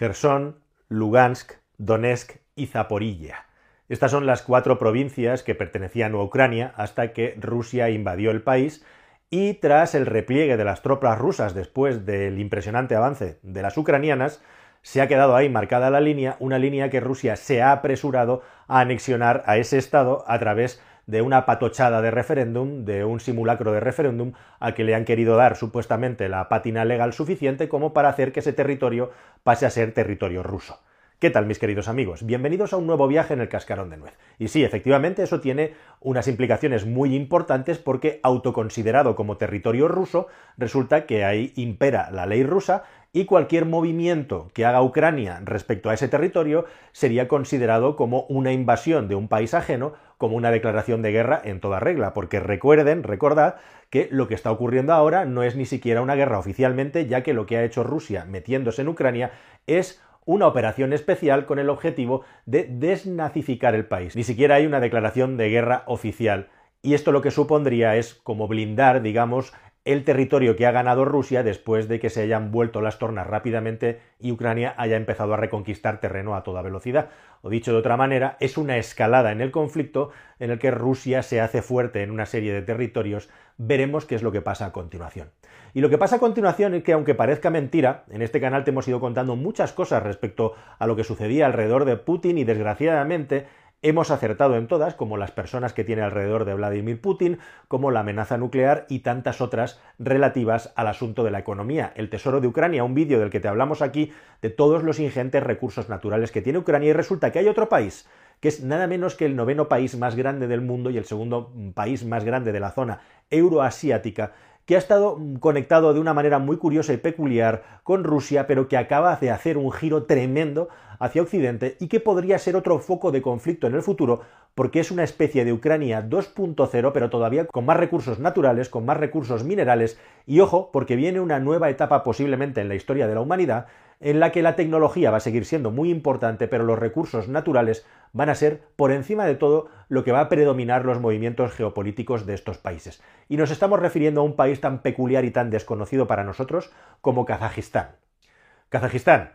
Gerson, Lugansk, Donetsk y Zaporilla. Estas son las cuatro provincias que pertenecían a Ucrania hasta que Rusia invadió el país y tras el repliegue de las tropas rusas después del impresionante avance de las ucranianas, se ha quedado ahí marcada la línea, una línea que Rusia se ha apresurado a anexionar a ese estado a través de una patochada de referéndum, de un simulacro de referéndum, al que le han querido dar supuestamente la pátina legal suficiente como para hacer que ese territorio pase a ser territorio ruso. ¿Qué tal, mis queridos amigos? Bienvenidos a un nuevo viaje en el cascarón de nuez. Y sí, efectivamente, eso tiene unas implicaciones muy importantes porque, autoconsiderado como territorio ruso, resulta que ahí impera la ley rusa y cualquier movimiento que haga Ucrania respecto a ese territorio sería considerado como una invasión de un país ajeno, como una declaración de guerra en toda regla, porque recuerden, recordad que lo que está ocurriendo ahora no es ni siquiera una guerra oficialmente, ya que lo que ha hecho Rusia metiéndose en Ucrania es una operación especial con el objetivo de desnazificar el país. Ni siquiera hay una declaración de guerra oficial. Y esto lo que supondría es como blindar, digamos, el territorio que ha ganado Rusia después de que se hayan vuelto las tornas rápidamente y Ucrania haya empezado a reconquistar terreno a toda velocidad. O dicho de otra manera, es una escalada en el conflicto en el que Rusia se hace fuerte en una serie de territorios. Veremos qué es lo que pasa a continuación. Y lo que pasa a continuación es que, aunque parezca mentira, en este canal te hemos ido contando muchas cosas respecto a lo que sucedía alrededor de Putin y desgraciadamente Hemos acertado en todas, como las personas que tiene alrededor de Vladimir Putin, como la amenaza nuclear y tantas otras relativas al asunto de la economía. El Tesoro de Ucrania, un vídeo del que te hablamos aquí, de todos los ingentes recursos naturales que tiene Ucrania y resulta que hay otro país que es nada menos que el noveno país más grande del mundo y el segundo país más grande de la zona euroasiática, que ha estado conectado de una manera muy curiosa y peculiar con Rusia, pero que acaba de hacer un giro tremendo hacia Occidente y que podría ser otro foco de conflicto en el futuro, porque es una especie de Ucrania 2.0, pero todavía con más recursos naturales, con más recursos minerales, y ojo, porque viene una nueva etapa posiblemente en la historia de la humanidad, en la que la tecnología va a seguir siendo muy importante, pero los recursos naturales van a ser, por encima de todo, lo que va a predominar los movimientos geopolíticos de estos países. Y nos estamos refiriendo a un país tan peculiar y tan desconocido para nosotros como Kazajistán. Kazajistán,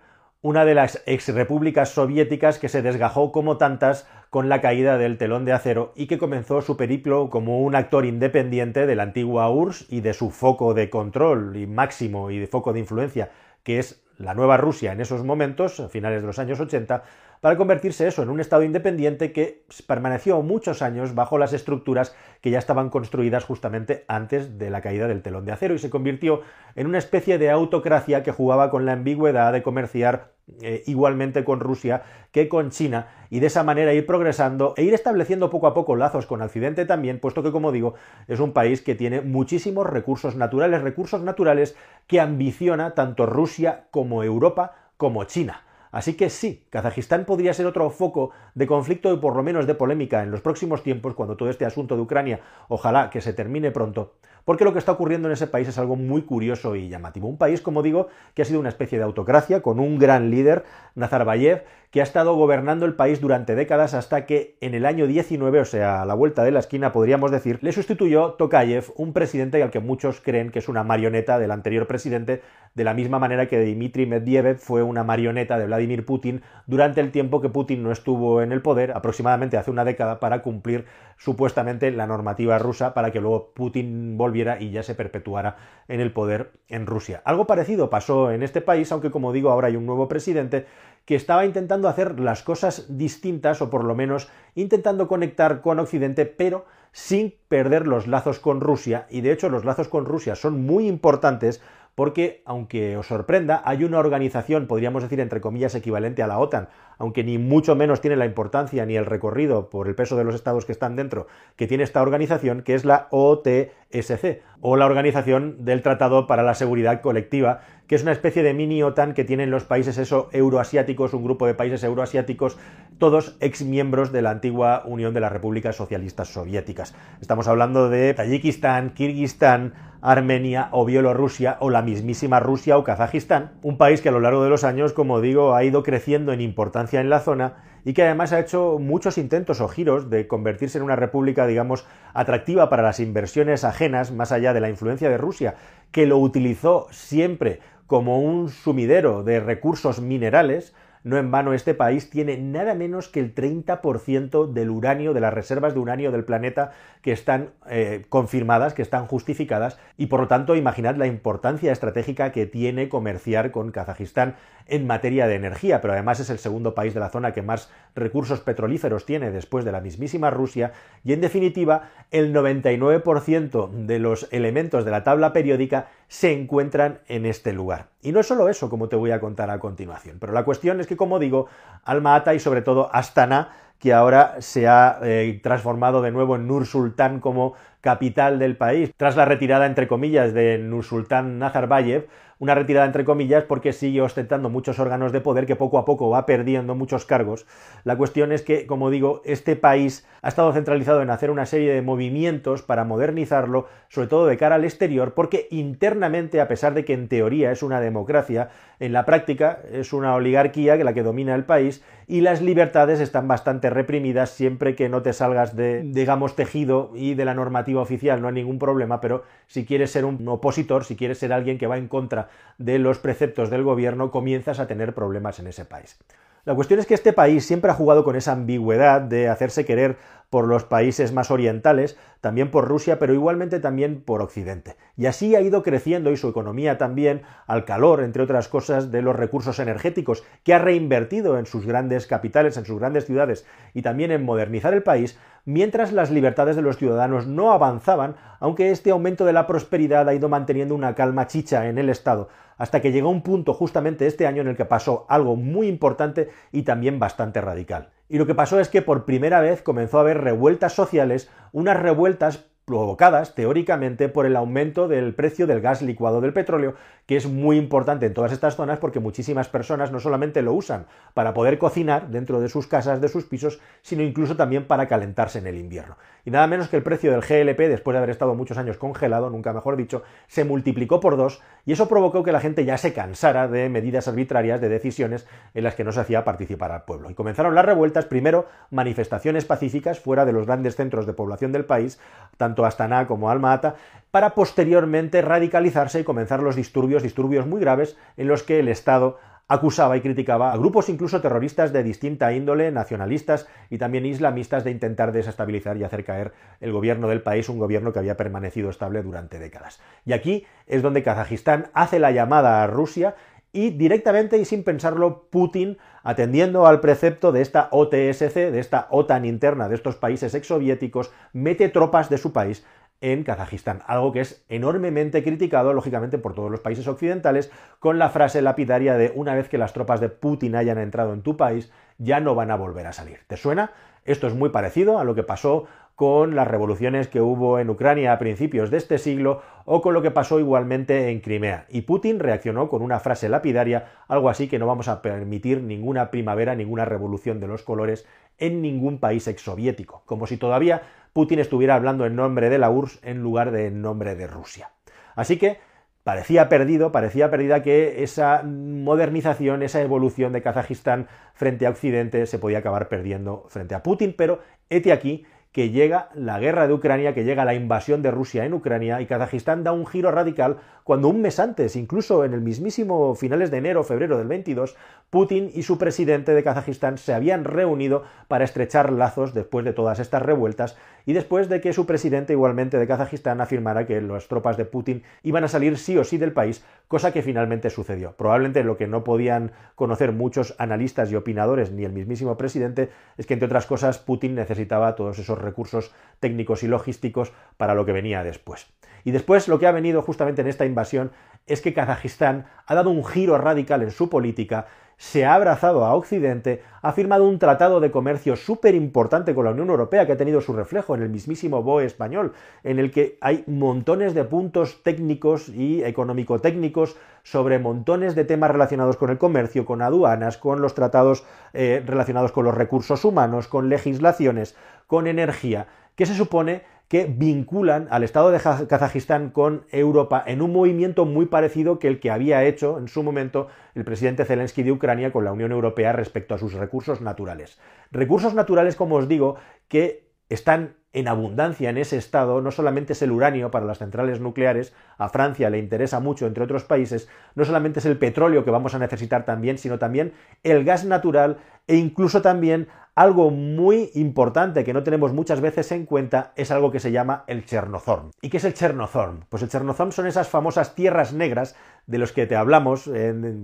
una de las exrepúblicas soviéticas que se desgajó como tantas con la caída del telón de acero y que comenzó su periplo como un actor independiente de la antigua URSS y de su foco de control y máximo y de foco de influencia, que es la nueva Rusia en esos momentos, a finales de los años 80, para convertirse eso en un Estado independiente que permaneció muchos años bajo las estructuras que ya estaban construidas justamente antes de la caída del telón de acero y se convirtió en una especie de autocracia que jugaba con la ambigüedad de comerciar eh, igualmente con Rusia que con China y de esa manera ir progresando e ir estableciendo poco a poco lazos con Occidente también, puesto que como digo es un país que tiene muchísimos recursos naturales, recursos naturales que ambiciona tanto Rusia como Europa como China. Así que sí, Kazajistán podría ser otro foco de conflicto y por lo menos de polémica en los próximos tiempos, cuando todo este asunto de Ucrania ojalá que se termine pronto, porque lo que está ocurriendo en ese país es algo muy curioso y llamativo. Un país, como digo, que ha sido una especie de autocracia, con un gran líder, Nazarbayev, que ha estado gobernando el país durante décadas hasta que en el año 19, o sea, a la vuelta de la esquina, podríamos decir, le sustituyó Tokayev, un presidente al que muchos creen que es una marioneta del anterior presidente, de la misma manera que Dmitry Medvedev fue una marioneta de Vladimir Putin durante el tiempo que Putin no estuvo en el poder, aproximadamente hace una década, para cumplir supuestamente la normativa rusa para que luego Putin volviera y ya se perpetuara en el poder en Rusia. Algo parecido pasó en este país, aunque como digo, ahora hay un nuevo presidente que estaba intentando hacer las cosas distintas o por lo menos intentando conectar con Occidente, pero sin perder los lazos con Rusia. Y de hecho los lazos con Rusia son muy importantes porque, aunque os sorprenda, hay una organización, podríamos decir entre comillas, equivalente a la OTAN, aunque ni mucho menos tiene la importancia ni el recorrido por el peso de los estados que están dentro que tiene esta organización, que es la OTSC, o la Organización del Tratado para la Seguridad Colectiva, que es una especie de mini OTAN que tienen los países eso, euroasiáticos, un grupo de países euroasiáticos, todos exmiembros de la antigua Unión de las Repúblicas Socialistas Soviéticas. Estamos hablando de Tayikistán, Kirguistán, Armenia o Bielorrusia o la mismísima Rusia o Kazajistán, un país que a lo largo de los años, como digo, ha ido creciendo en importancia en la zona y que además ha hecho muchos intentos o giros de convertirse en una república, digamos, atractiva para las inversiones ajenas, más allá de la influencia de Rusia, que lo utilizó siempre como un sumidero de recursos minerales, no en vano este país tiene nada menos que el 30% del uranio, de las reservas de uranio del planeta que están eh, confirmadas, que están justificadas, y por lo tanto imaginad la importancia estratégica que tiene comerciar con Kazajistán en materia de energía, pero además es el segundo país de la zona que más recursos petrolíferos tiene después de la mismísima Rusia, y en definitiva el 99% de los elementos de la tabla periódica se encuentran en este lugar. Y no es solo eso, como te voy a contar a continuación, pero la cuestión es que, como digo, Alma-Ata y sobre todo Astana, que ahora se ha eh, transformado de nuevo en Nur Sultan como capital del país, tras la retirada, entre comillas, de Nur Sultan Nazarbayev, una retirada entre comillas porque sigue ostentando muchos órganos de poder que poco a poco va perdiendo muchos cargos. La cuestión es que, como digo, este país ha estado centralizado en hacer una serie de movimientos para modernizarlo, sobre todo de cara al exterior, porque internamente, a pesar de que en teoría es una democracia, en la práctica es una oligarquía la que domina el país y las libertades están bastante reprimidas siempre que no te salgas de, digamos, tejido y de la normativa oficial, no hay ningún problema, pero si quieres ser un opositor, si quieres ser alguien que va en contra de los preceptos del gobierno, comienzas a tener problemas en ese país. La cuestión es que este país siempre ha jugado con esa ambigüedad de hacerse querer por los países más orientales, también por Rusia, pero igualmente también por Occidente. Y así ha ido creciendo y su economía también al calor, entre otras cosas, de los recursos energéticos, que ha reinvertido en sus grandes capitales, en sus grandes ciudades y también en modernizar el país, mientras las libertades de los ciudadanos no avanzaban, aunque este aumento de la prosperidad ha ido manteniendo una calma chicha en el Estado, hasta que llegó un punto justamente este año en el que pasó algo muy importante y también bastante radical. Y lo que pasó es que por primera vez comenzó a haber revueltas sociales, unas revueltas provocadas teóricamente por el aumento del precio del gas licuado del petróleo, que es muy importante en todas estas zonas porque muchísimas personas no solamente lo usan para poder cocinar dentro de sus casas, de sus pisos, sino incluso también para calentarse en el invierno. Y nada menos que el precio del GLP, después de haber estado muchos años congelado, nunca mejor dicho, se multiplicó por dos y eso provocó que la gente ya se cansara de medidas arbitrarias, de decisiones en las que no se hacía participar al pueblo. Y comenzaron las revueltas, primero manifestaciones pacíficas fuera de los grandes centros de población del país, tanto Astana como Alma-Ata, para posteriormente radicalizarse y comenzar los disturbios, disturbios muy graves en los que el Estado acusaba y criticaba a grupos incluso terroristas de distinta índole, nacionalistas y también islamistas, de intentar desestabilizar y hacer caer el gobierno del país, un gobierno que había permanecido estable durante décadas. Y aquí es donde Kazajistán hace la llamada a Rusia y directamente y sin pensarlo Putin, atendiendo al precepto de esta OTSC, de esta OTAN interna de estos países exsoviéticos, mete tropas de su país en Kazajistán, algo que es enormemente criticado, lógicamente, por todos los países occidentales, con la frase lapidaria de una vez que las tropas de Putin hayan entrado en tu país, ya no van a volver a salir. ¿Te suena? Esto es muy parecido a lo que pasó con las revoluciones que hubo en Ucrania a principios de este siglo o con lo que pasó igualmente en Crimea. Y Putin reaccionó con una frase lapidaria, algo así que no vamos a permitir ninguna primavera, ninguna revolución de los colores en ningún país exsoviético, como si todavía Putin estuviera hablando en nombre de la URSS en lugar de en nombre de Rusia. Así que parecía perdido, parecía perdida que esa modernización, esa evolución de Kazajistán frente a Occidente se podía acabar perdiendo frente a Putin, pero hete aquí que llega la guerra de Ucrania, que llega la invasión de Rusia en Ucrania y Kazajistán da un giro radical cuando un mes antes, incluso en el mismísimo finales de enero, febrero del 22, Putin y su presidente de Kazajistán se habían reunido para estrechar lazos después de todas estas revueltas y después de que su presidente igualmente de Kazajistán afirmara que las tropas de Putin iban a salir sí o sí del país, cosa que finalmente sucedió. Probablemente lo que no podían conocer muchos analistas y opinadores ni el mismísimo presidente es que entre otras cosas Putin necesitaba todos esos recursos técnicos y logísticos para lo que venía después. Y después lo que ha venido justamente en esta invasión es que Kazajistán ha dado un giro radical en su política, se ha abrazado a Occidente, ha firmado un tratado de comercio súper importante con la Unión Europea que ha tenido su reflejo en el mismísimo BOE español, en el que hay montones de puntos técnicos y económico-técnicos sobre montones de temas relacionados con el comercio, con aduanas, con los tratados eh, relacionados con los recursos humanos, con legislaciones, con energía, que se supone que vinculan al Estado de Kazajistán con Europa en un movimiento muy parecido que el que había hecho en su momento el presidente Zelensky de Ucrania con la Unión Europea respecto a sus recursos naturales. Recursos naturales, como os digo, que están en abundancia en ese estado, no solamente es el uranio para las centrales nucleares, a Francia le interesa mucho, entre otros países, no solamente es el petróleo que vamos a necesitar también, sino también el gas natural e incluso también algo muy importante que no tenemos muchas veces en cuenta es algo que se llama el Chernozorn. ¿Y qué es el Chernozorn? Pues el Chernozorn son esas famosas tierras negras de los que te hablamos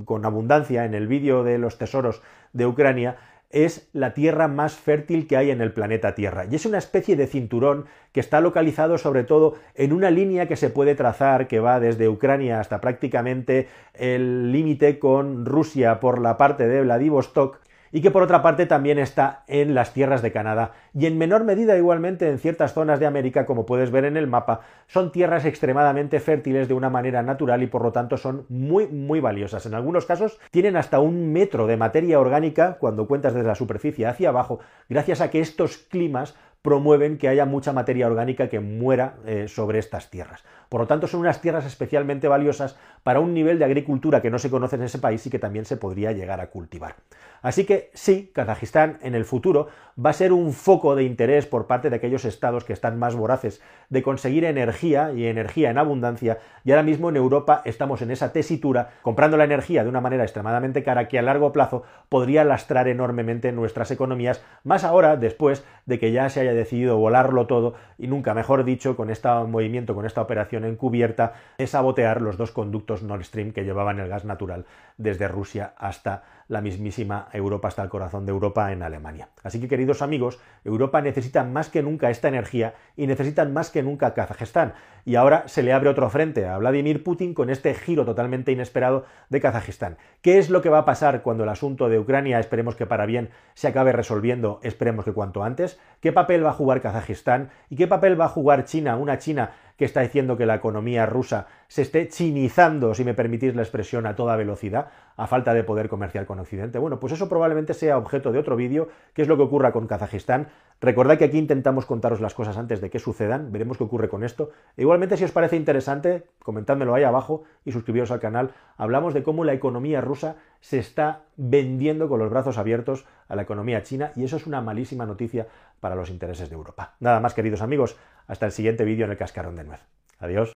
con abundancia en el vídeo de los tesoros de Ucrania, es la tierra más fértil que hay en el planeta Tierra. Y es una especie de cinturón que está localizado sobre todo en una línea que se puede trazar que va desde Ucrania hasta prácticamente el límite con Rusia por la parte de Vladivostok y que por otra parte también está en las tierras de Canadá y en menor medida igualmente en ciertas zonas de América, como puedes ver en el mapa, son tierras extremadamente fértiles de una manera natural y por lo tanto son muy muy valiosas. En algunos casos tienen hasta un metro de materia orgánica cuando cuentas desde la superficie hacia abajo, gracias a que estos climas promueven que haya mucha materia orgánica que muera eh, sobre estas tierras. Por lo tanto, son unas tierras especialmente valiosas para un nivel de agricultura que no se conoce en ese país y que también se podría llegar a cultivar. Así que sí, Kazajistán en el futuro va a ser un foco de interés por parte de aquellos estados que están más voraces de conseguir energía y energía en abundancia. Y ahora mismo en Europa estamos en esa tesitura comprando la energía de una manera extremadamente cara que a largo plazo podría lastrar enormemente nuestras economías, más ahora después de que ya se haya decidido volarlo todo y nunca mejor dicho con este movimiento, con esta operación encubierta, es sabotear los dos conductos Nord Stream que llevaban el gas natural desde Rusia hasta la mismísima Europa, hasta el corazón de Europa en Alemania. Así que queridos amigos, Europa necesita más que nunca esta energía y necesitan más que nunca Kazajistán. Y ahora se le abre otro frente a Vladimir Putin con este giro totalmente inesperado de Kazajistán. ¿Qué es lo que va a pasar cuando el asunto de Ucrania, esperemos que para bien, se acabe resolviendo, esperemos que cuanto antes? ¿Qué papel va a jugar Kazajistán? ¿Y qué papel va a jugar China? Una China que está diciendo que la economía rusa se esté chinizando, si me permitís la expresión, a toda velocidad, a falta de poder comercial con Occidente. Bueno, pues eso probablemente sea objeto de otro vídeo, que es lo que ocurra con Kazajistán. Recordad que aquí intentamos contaros las cosas antes de que sucedan, veremos qué ocurre con esto. E igualmente, si os parece interesante, comentádmelo ahí abajo y suscribiros al canal. Hablamos de cómo la economía rusa se está vendiendo con los brazos abiertos a la economía china y eso es una malísima noticia para los intereses de Europa. Nada más, queridos amigos, hasta el siguiente vídeo en el cascarón de nuez. Adiós.